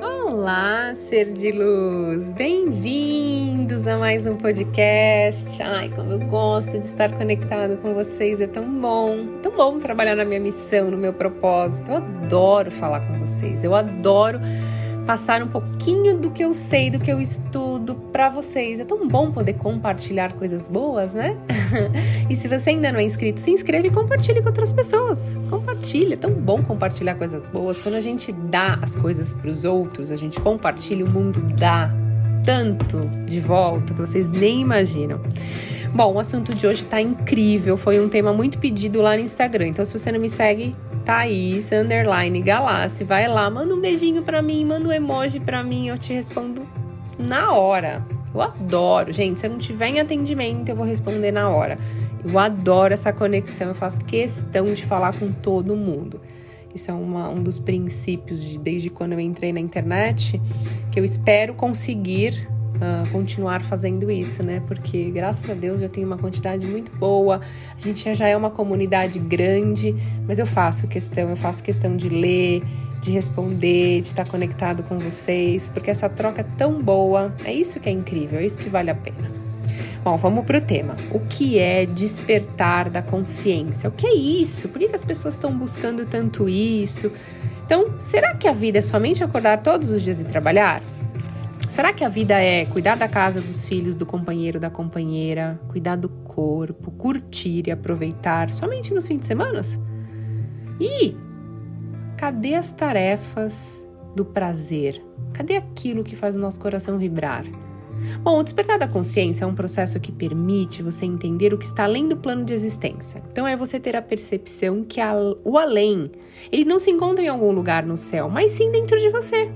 Olá, ser de luz! Bem-vindos a mais um podcast. Ai, como eu gosto de estar conectado com vocês, é tão bom, tão bom trabalhar na minha missão, no meu propósito. Eu adoro falar com vocês, eu adoro passar um pouquinho do que eu sei, do que eu estudo para vocês. É tão bom poder compartilhar coisas boas, né? e se você ainda não é inscrito, se inscreva e compartilhe com outras pessoas. Compartilha, é tão bom compartilhar coisas boas. Quando a gente dá as coisas para os outros, a gente compartilha, o mundo dá tanto de volta que vocês nem imaginam. Bom, o assunto de hoje tá incrível, foi um tema muito pedido lá no Instagram. Então, se você não me segue, Thaís, underline Galassi, vai lá, manda um beijinho pra mim, manda um emoji pra mim, eu te respondo na hora. Eu adoro, gente. Se eu não tiver em atendimento, eu vou responder na hora. Eu adoro essa conexão, eu faço questão de falar com todo mundo. Isso é uma, um dos princípios de, desde quando eu entrei na internet, que eu espero conseguir uh, continuar fazendo isso, né? Porque graças a Deus já tenho uma quantidade muito boa, a gente já é uma comunidade grande, mas eu faço questão, eu faço questão de ler, de responder, de estar conectado com vocês, porque essa troca é tão boa, é isso que é incrível, é isso que vale a pena. Bom, vamos para o tema. O que é despertar da consciência? O que é isso? Por que as pessoas estão buscando tanto isso? Então, será que a vida é somente acordar todos os dias e trabalhar? Será que a vida é cuidar da casa, dos filhos, do companheiro, da companheira, cuidar do corpo, curtir e aproveitar somente nos fins de semana? E cadê as tarefas do prazer? Cadê aquilo que faz o nosso coração vibrar? Bom, o despertar da consciência é um processo que permite você entender o que está além do plano de existência. Então é você ter a percepção que a, o além, ele não se encontra em algum lugar no céu, mas sim dentro de você.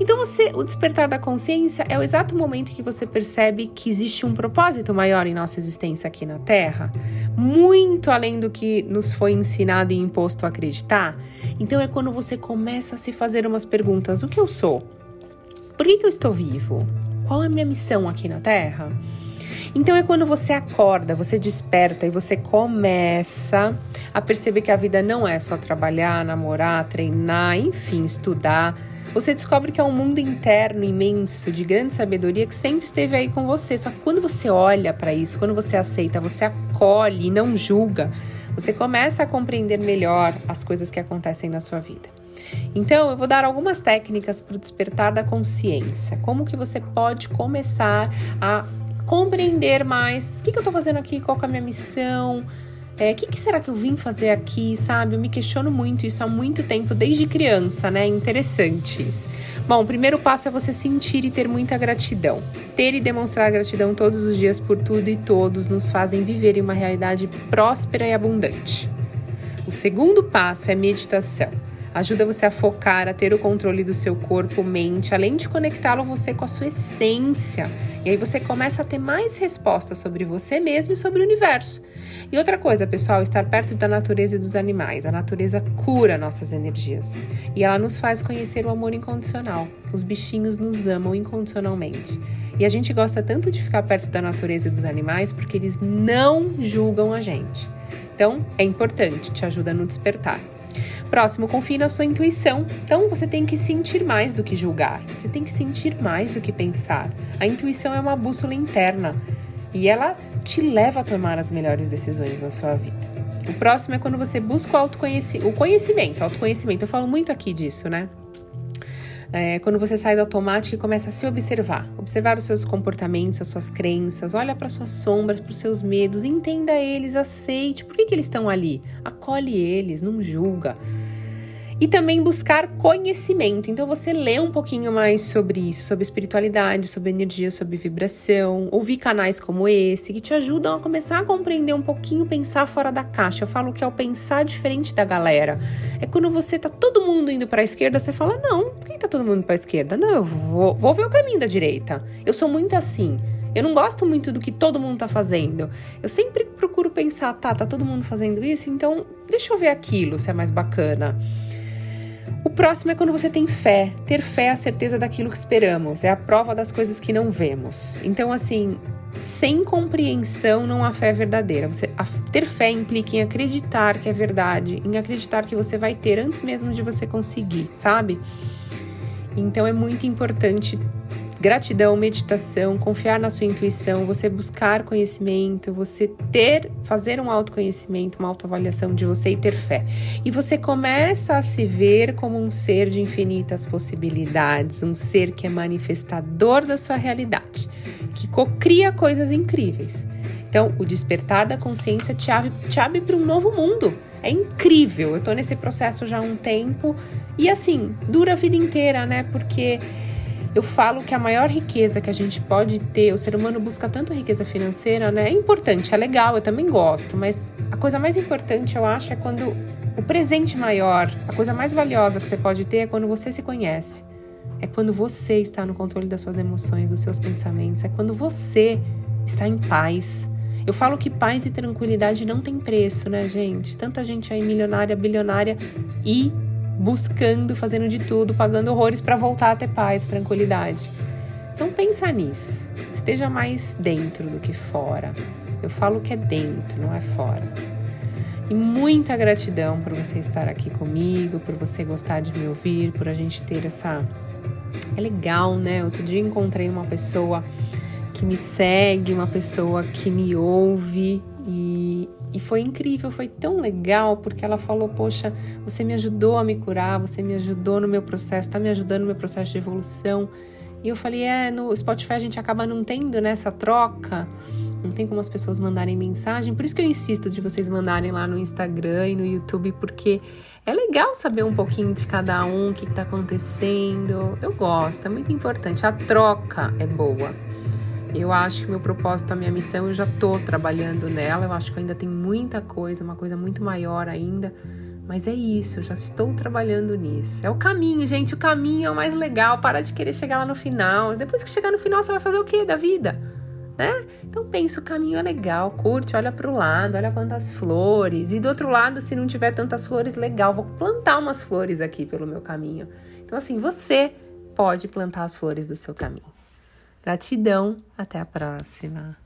Então você, o despertar da consciência é o exato momento que você percebe que existe um propósito maior em nossa existência aqui na Terra, muito além do que nos foi ensinado e imposto a acreditar. Então é quando você começa a se fazer umas perguntas: o que eu sou? Por que, que eu estou vivo? Qual é a minha missão aqui na Terra? Então é quando você acorda, você desperta e você começa a perceber que a vida não é só trabalhar, namorar, treinar, enfim, estudar você descobre que é um mundo interno imenso de grande sabedoria que sempre esteve aí com você. Só que quando você olha para isso, quando você aceita, você acolhe e não julga, você começa a compreender melhor as coisas que acontecem na sua vida. Então, eu vou dar algumas técnicas para o despertar da consciência. Como que você pode começar a compreender mais o que, que eu estou fazendo aqui, qual é a minha missão, é, o que, que, será que eu vim fazer aqui, sabe? Eu me questiono muito isso há muito tempo, desde criança, né? Interessante isso. Bom, o primeiro passo é você sentir e ter muita gratidão. Ter e demonstrar gratidão todos os dias por tudo e todos nos fazem viver em uma realidade próspera e abundante. O segundo passo é meditação. Ajuda você a focar, a ter o controle do seu corpo, mente, além de conectá-lo você com a sua essência. E aí você começa a ter mais respostas sobre você mesmo e sobre o universo. E outra coisa, pessoal, estar perto da natureza e dos animais. A natureza cura nossas energias e ela nos faz conhecer o amor incondicional. Os bichinhos nos amam incondicionalmente. E a gente gosta tanto de ficar perto da natureza e dos animais porque eles não julgam a gente. Então, é importante, te ajuda no despertar. Próximo, confie na sua intuição. Então você tem que sentir mais do que julgar. Você tem que sentir mais do que pensar. A intuição é uma bússola interna e ela te leva a tomar as melhores decisões na sua vida. O próximo é quando você busca o autoconhecimento, o conhecimento, autoconhecimento. Eu falo muito aqui disso, né? É, quando você sai do automático e começa a se observar, observar os seus comportamentos, as suas crenças, olha para suas sombras, para os seus medos, entenda eles, aceite. Por que, que eles estão ali? Acolhe eles, não julga e também buscar conhecimento. Então você lê um pouquinho mais sobre isso, sobre espiritualidade, sobre energia, sobre vibração, ouvir canais como esse que te ajudam a começar a compreender um pouquinho, pensar fora da caixa. Eu falo que é o pensar diferente da galera. É quando você tá todo mundo indo para a esquerda, você fala: "Não, por que tá todo mundo para a esquerda? Não, eu vou, vou ver o caminho da direita". Eu sou muito assim. Eu não gosto muito do que todo mundo tá fazendo. Eu sempre procuro pensar, tá, tá todo mundo fazendo isso, então deixa eu ver aquilo se é mais bacana. O próximo é quando você tem fé. Ter fé é a certeza daquilo que esperamos, é a prova das coisas que não vemos. Então, assim, sem compreensão não há fé verdadeira. Você, a, ter fé implica em acreditar que é verdade, em acreditar que você vai ter antes mesmo de você conseguir, sabe? Então é muito importante gratidão, meditação, confiar na sua intuição, você buscar conhecimento, você ter, fazer um autoconhecimento, uma autoavaliação de você e ter fé. E você começa a se ver como um ser de infinitas possibilidades, um ser que é manifestador da sua realidade, que cocria coisas incríveis. Então, o despertar da consciência te abre, te abre para um novo mundo. É incrível. Eu tô nesse processo já há um tempo e assim, dura a vida inteira, né? Porque eu falo que a maior riqueza que a gente pode ter, o ser humano busca tanto riqueza financeira, né? É importante, é legal, eu também gosto, mas a coisa mais importante, eu acho, é quando o presente maior, a coisa mais valiosa que você pode ter é quando você se conhece. É quando você está no controle das suas emoções, dos seus pensamentos, é quando você está em paz. Eu falo que paz e tranquilidade não tem preço, né, gente? Tanta gente aí milionária, bilionária e buscando, fazendo de tudo, pagando horrores para voltar a ter paz, tranquilidade. Então pensa nisso. Esteja mais dentro do que fora. Eu falo que é dentro, não é fora. E muita gratidão por você estar aqui comigo, por você gostar de me ouvir, por a gente ter essa. É legal, né? Outro dia encontrei uma pessoa que me segue, uma pessoa que me ouve e, foi incrível, foi tão legal, porque ela falou: Poxa, você me ajudou a me curar, você me ajudou no meu processo, está me ajudando no meu processo de evolução. E eu falei: É, no Spotify a gente acaba não tendo nessa troca, não tem como as pessoas mandarem mensagem, por isso que eu insisto de vocês mandarem lá no Instagram e no YouTube, porque é legal saber um pouquinho de cada um, o que está acontecendo. Eu gosto, é muito importante. A troca é boa. Eu acho que meu propósito, a minha missão, eu já estou trabalhando nela. Eu acho que ainda tem muita coisa, uma coisa muito maior ainda. Mas é isso, eu já estou trabalhando nisso. É o caminho, gente. O caminho é o mais legal. Para de querer chegar lá no final. Depois que chegar no final, você vai fazer o que da vida? Né? Então pensa, o caminho é legal, curte, olha para o lado, olha quantas flores. E do outro lado, se não tiver tantas flores, legal, vou plantar umas flores aqui pelo meu caminho. Então assim, você pode plantar as flores do seu caminho. Gratidão, até a próxima.